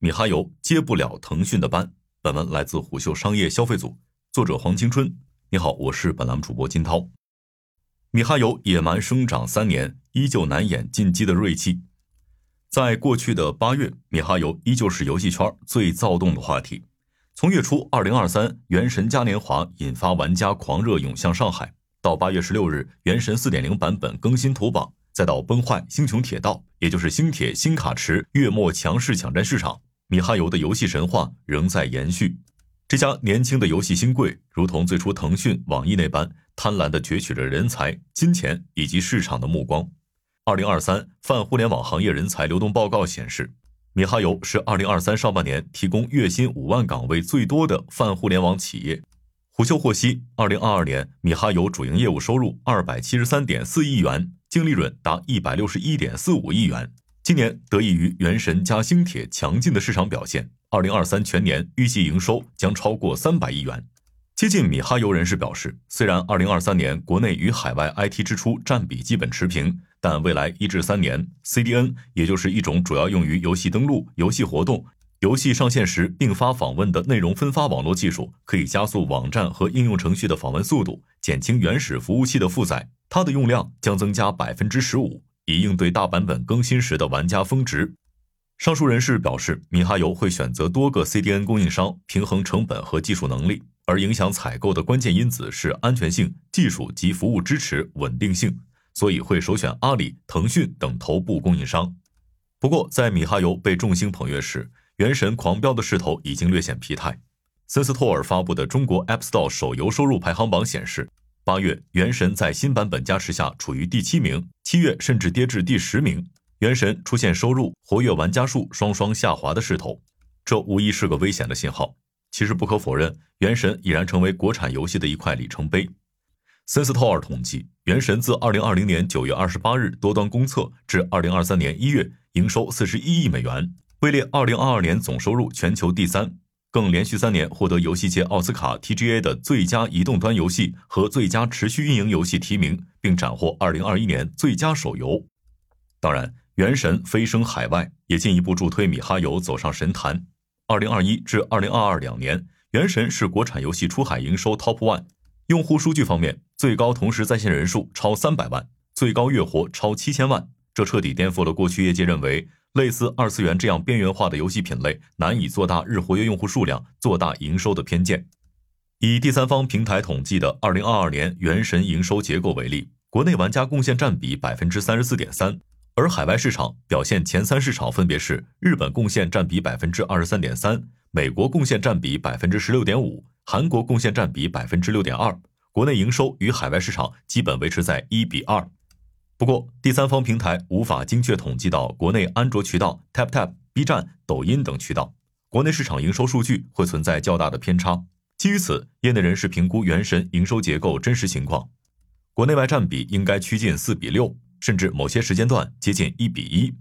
米哈游接不了腾讯的班。本文来自虎嗅商业消费组，作者黄青春。你好，我是本栏目主播金涛。米哈游野蛮生长三年，依旧难掩进击的锐气。在过去的八月，米哈游依旧是游戏圈最躁动的话题。从月初二零二三《原神》嘉年华引发玩家狂热涌向上海，到八月十六日《原神》四点零版本更新图榜，再到崩坏星穹铁道，也就是星铁新卡池月末强势抢占市场，米哈游的游戏神话仍在延续。这家年轻的游戏新贵，如同最初腾讯、网易那般。贪婪地攫取着人才、金钱以及市场的目光。二零二三泛互联网行业人才流动报告显示，米哈游是二零二三上半年提供月薪五万岗位最多的泛互联网企业。虎嗅获悉，二零二二年米哈游主营业务收入二百七十三点四亿元，净利润达一百六十一点四五亿元。今年得益于原神加星铁强劲的市场表现，二零二三全年预计营收将超过三百亿元。接近米哈游人士表示，虽然2023年国内与海外 IT 支出占比基本持平，但未来一至三年，CDN 也就是一种主要用于游戏登录、游戏活动、游戏上线时并发访问的内容分发网络技术，可以加速网站和应用程序的访问速度，减轻原始服务器的负载。它的用量将增加百分之十五，以应对大版本更新时的玩家峰值。上述人士表示，米哈游会选择多个 CDN 供应商，平衡成本和技术能力。而影响采购的关键因子是安全性、技术及服务支持、稳定性，所以会首选阿里、腾讯等头部供应商。不过，在米哈游被众星捧月时，原神狂飙的势头已经略显疲态。森斯托尔发布的中国 App Store 手游收入排行榜显示，八月原神在新版本加持下处于第七名，七月甚至跌至第十名。原神出现收入、活跃玩家数双双下滑的势头，这无疑是个危险的信号。其实不可否认，《原神》已然成为国产游戏的一块里程碑。森斯托尔统计，《原神》自2020年9月28日多端公测至2023年1月，营收41亿美元，位列2022年总收入全球第三，更连续三年获得游戏界奥斯卡 TGA 的最佳移动端游戏和最佳持续运营游戏提名，并斩获2021年最佳手游。当然，《原神》飞升海外，也进一步助推米哈游走上神坛。二零二一至二零二二两年，《原神》是国产游戏出海营收 Top One。用户数据方面，最高同时在线人数超三百万，最高月活超七千万。这彻底颠覆了过去业界认为类似二次元这样边缘化的游戏品类难以做大日活跃用户数量、做大营收的偏见。以第三方平台统计的二零二二年《原神》营收结构为例，国内玩家贡献占比百分之三十四点三。而海外市场表现前三市场分别是日本贡献占比百分之二十三点三，美国贡献占比百分之十六点五，韩国贡献占比百分之六点二。国内营收与海外市场基本维持在一比二。不过，第三方平台无法精确统计到国内安卓渠道、TapTap、B 站、抖音等渠道，国内市场营收数据会存在较大的偏差。基于此，业内人士评估原神营收结构真实情况，国内外占比应该趋近四比六。甚至某些时间段接近一比一。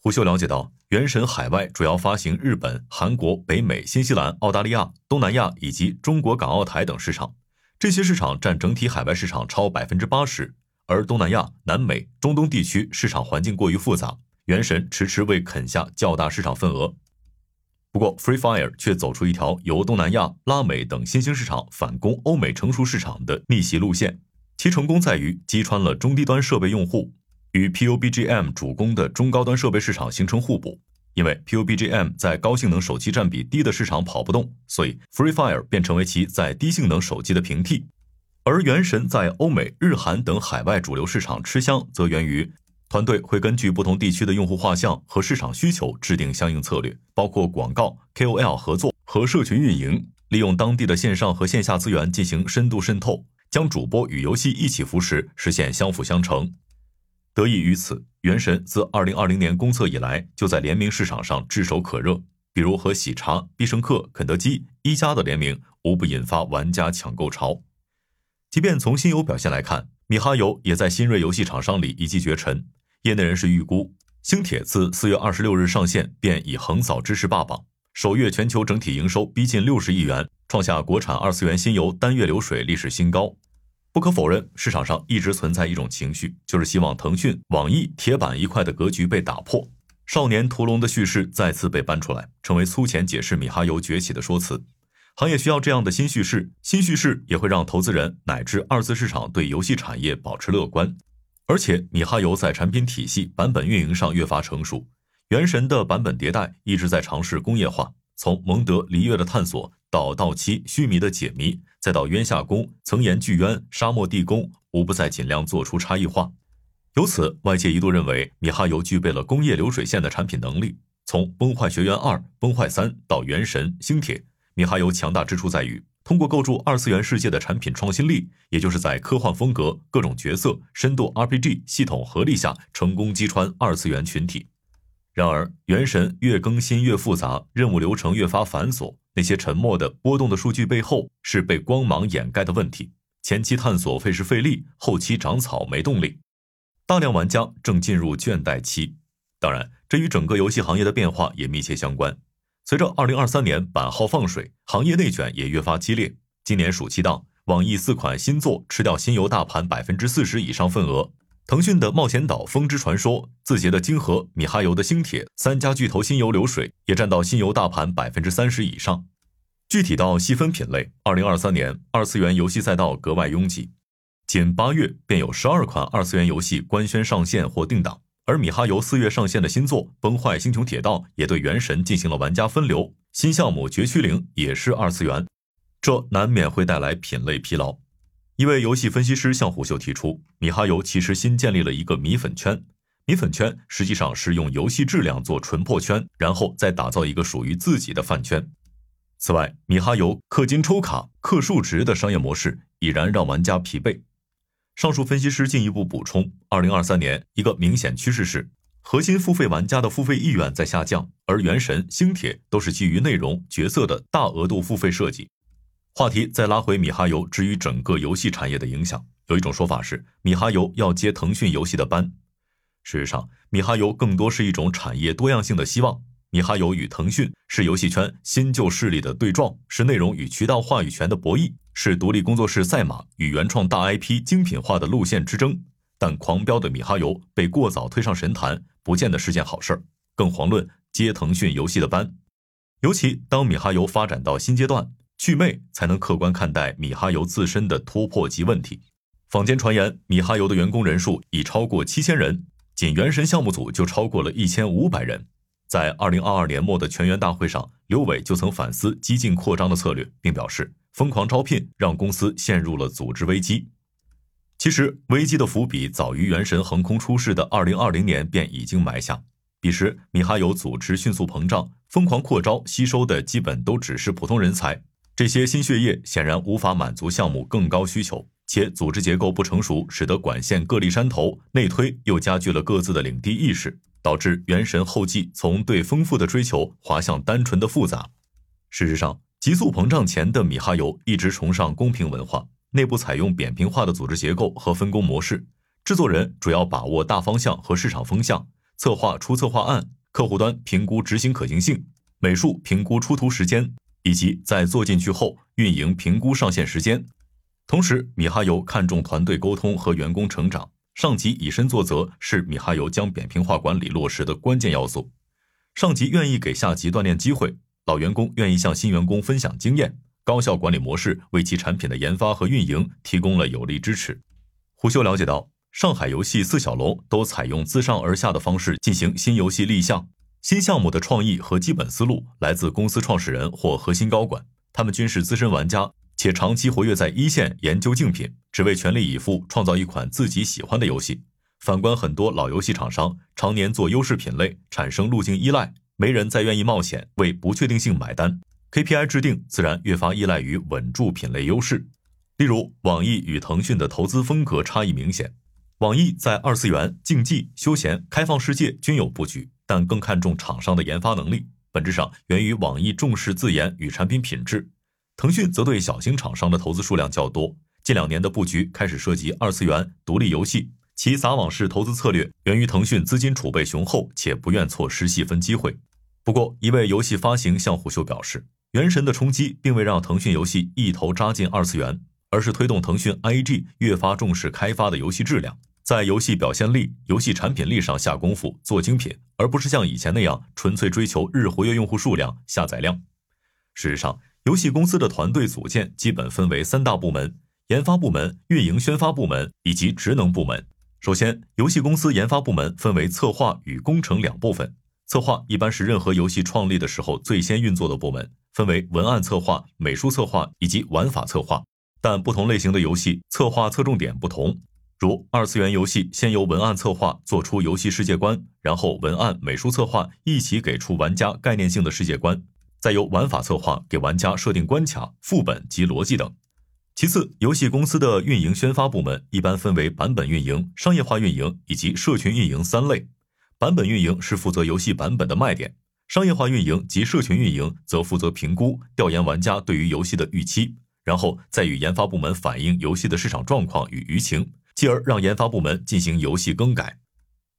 胡秀了解到，原神海外主要发行日本、韩国、北美、新西兰、澳大利亚、东南亚以及中国港澳台等市场，这些市场占整体海外市场超百分之八十。而东南亚、南美、中东地区市场环境过于复杂，原神迟迟未啃下较大市场份额。不过，Free Fire 却走出一条由东南亚、拉美等新兴市场反攻欧美成熟市场的逆袭路线。其成功在于击穿了中低端设备用户与 PUBGM 主攻的中高端设备市场形成互补。因为 PUBGM 在高性能手机占比低的市场跑不动，所以 Free Fire 便成为其在低性能手机的平替。而原神在欧美、日韩等海外主流市场吃香，则源于团队会根据不同地区的用户画像和市场需求制定相应策略，包括广告、KOL 合作和社群运营，利用当地的线上和线下资源进行深度渗透。将主播与游戏一起扶持，实现相辅相成。得益于此，《原神》自2020年公测以来，就在联名市场上炙手可热。比如和喜茶、必胜客、肯德基、一加的联名，无不引发玩家抢购潮。即便从新游表现来看，米哈游也在新锐游戏厂商里一骑绝尘。业内人士预估，星铁自4月26日上线便已横扫知识霸榜，首月全球整体营收逼近60亿元。创下国产二次元新游单月流水历史新高。不可否认，市场上一直存在一种情绪，就是希望腾讯、网易铁板一块的格局被打破。少年屠龙的叙事再次被搬出来，成为粗浅解释米哈游崛起的说辞。行业需要这样的新叙事，新叙事也会让投资人乃至二次市场对游戏产业保持乐观。而且，米哈游在产品体系、版本运营上越发成熟。原神的版本迭代一直在尝试工业化，从蒙德璃月的探索到到期须弥的解谜，再到渊下宫、层岩巨渊、沙漠地宫，无不在尽量做出差异化。由此，外界一度认为米哈游具备了工业流水线的产品能力。从《崩坏学园二》《崩坏三》到《原神》《星铁》。米哈游强大之处在于，通过构筑二次元世界的产品创新力，也就是在科幻风格、各种角色、深度 RPG 系统合力下，成功击穿二次元群体。然而，原神越更新越复杂，任务流程越发繁琐，那些沉默的波动的数据背后，是被光芒掩盖的问题。前期探索费时费力，后期长草没动力，大量玩家正进入倦怠期。当然，这与整个游戏行业的变化也密切相关。随着二零二三年版号放水，行业内卷也越发激烈。今年暑期档，网易四款新作吃掉新游大盘百分之四十以上份额。腾讯的《冒险岛：风之传说》、字节的《金河》、米哈游的《星铁》三家巨头新游流水也占到新游大盘百分之三十以上。具体到细分品类，二零二三年二次元游戏赛道格外拥挤，仅八月便有十二款二次元游戏官宣上线或定档。而米哈游四月上线的新作《崩坏：星穹铁道》也对原神进行了玩家分流，新项目《绝区零》也是二次元，这难免会带来品类疲劳。一位游戏分析师向虎嗅提出，米哈游其实新建立了一个米粉圈，米粉圈实际上是用游戏质量做纯破圈，然后再打造一个属于自己的饭圈。此外，米哈游氪金抽卡、氪数值的商业模式已然让玩家疲惫。上述分析师进一步补充，二零二三年一个明显趋势是，核心付费玩家的付费意愿在下降，而原神、星铁都是基于内容角色的大额度付费设计。话题再拉回米哈游至于整个游戏产业的影响，有一种说法是，米哈游要接腾讯游戏的班。事实上，米哈游更多是一种产业多样性的希望。米哈游与腾讯是游戏圈新旧势力的对撞，是内容与渠道话语权的博弈，是独立工作室赛马与原创大 IP 精品化的路线之争。但狂飙的米哈游被过早推上神坛，不见得是件好事儿。更遑论接腾讯游戏的班。尤其当米哈游发展到新阶段，趣魅才能客观看待米哈游自身的突破及问题。坊间传言，米哈游的员工人数已超过七千人，仅原神项目组就超过了一千五百人。在二零二二年末的全员大会上，刘伟就曾反思激进扩张的策略，并表示，疯狂招聘让公司陷入了组织危机。其实，危机的伏笔早于原神横空出世的二零二零年便已经埋下。彼时，米哈游组织迅速膨胀，疯狂扩招，吸收的基本都只是普通人才。这些新血液显然无法满足项目更高需求，且组织结构不成熟，使得管线各立山头，内推又加剧了各自的领地意识。导致元神后继从对丰富的追求滑向单纯的复杂。事实上，急速膨胀前的米哈游一直崇尚公平文化，内部采用扁平化的组织结构和分工模式。制作人主要把握大方向和市场风向，策划出策划案，客户端评估执行可行性，美术评估出图时间，以及在做进去后运营评估上线时间。同时，米哈游看重团队沟通和员工成长。上级以身作则是米哈游将扁平化管理落实的关键要素。上级愿意给下级锻炼机会，老员工愿意向新员工分享经验，高效管理模式为其产品的研发和运营提供了有力支持。胡秀了解到，上海游戏四小龙都采用自上而下的方式进行新游戏立项，新项目的创意和基本思路来自公司创始人或核心高管，他们均是资深玩家。且长期活跃在一线研究竞品，只为全力以赴创造一款自己喜欢的游戏。反观很多老游戏厂商，常年做优势品类，产生路径依赖，没人再愿意冒险为不确定性买单。KPI 制定自然越发依赖于稳住品类优势。例如，网易与腾讯的投资风格差异明显。网易在二次元、竞技、休闲、开放世界均有布局，但更看重厂商的研发能力，本质上源于网易重视自研与产品品质。腾讯则对小型厂商的投资数量较多，近两年的布局开始涉及二次元独立游戏，其撒网式投资策略源于腾讯资金储备雄厚且不愿错失细分机会。不过，一位游戏发行向虎嗅表示，原神的冲击并未让腾讯游戏一头扎进二次元，而是推动腾讯 IG 越发重视开发的游戏质量。在游戏表现力、游戏产品力上下功夫做精品，而不是像以前那样纯粹追求日活跃用户数量、下载量。事实上，游戏公司的团队组建基本分为三大部门：研发部门、运营宣发部门以及职能部门。首先，游戏公司研发部门分为策划与工程两部分。策划一般是任何游戏创立的时候最先运作的部门，分为文案策划、美术策划以及玩法策划。但不同类型的游戏策划侧重点不同，如二次元游戏，先由文案策划做出游戏世界观，然后文案、美术策划一起给出玩家概念性的世界观，再由玩法策划给玩家设定关卡、副本及逻辑等。其次，游戏公司的运营宣发部门一般分为版本运营、商业化运营以及社群运营三类。版本运营是负责游戏版本的卖点，商业化运营及社群运营则负责评估、调研玩家对于游戏的预期，然后再与研发部门反映游戏的市场状况与舆情，继而让研发部门进行游戏更改。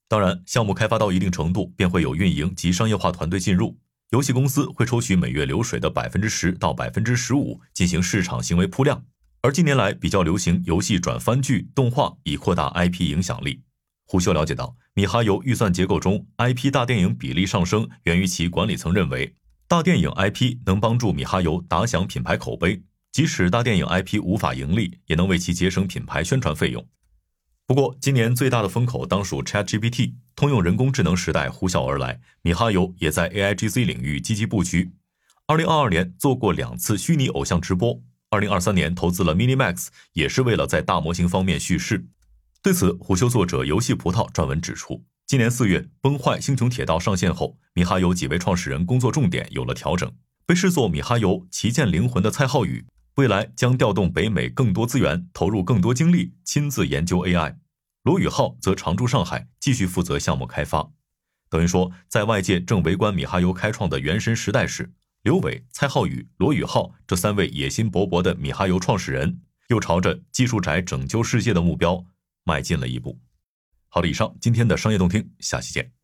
当然，项目开发到一定程度，便会有运营及商业化团队进入，游戏公司会抽取每月流水的百分之十到百分之十五进行市场行为铺量。而近年来比较流行游戏转番剧、动画，以扩大 IP 影响力。胡秀了解到，米哈游预算结构中 IP 大电影比例上升，源于其管理层认为，大电影 IP 能帮助米哈游打响品牌口碑，即使大电影 IP 无法盈利，也能为其节省品牌宣传费用。不过，今年最大的风口当属 ChatGPT，通用人工智能时代呼啸而来，米哈游也在 AIGC 领域积极布局。二零二二年做过两次虚拟偶像直播，二零二三年投资了 MiniMax，也是为了在大模型方面蓄势。对此，虎嗅作者游戏葡萄撰文指出，今年四月《崩坏：星穹铁道》上线后，米哈游几位创始人工作重点有了调整。被视作米哈游旗舰灵魂的蔡浩宇，未来将调动北美更多资源，投入更多精力，亲自研究 AI。罗宇浩则常驻上海，继续负责项目开发。等于说，在外界正围观米哈游开创的原神时代时，刘伟、蔡浩宇、罗宇浩这三位野心勃勃的米哈游创始人，又朝着技术宅拯救世界的目标。迈进了一步。好了，以上今天的商业动听，下期见。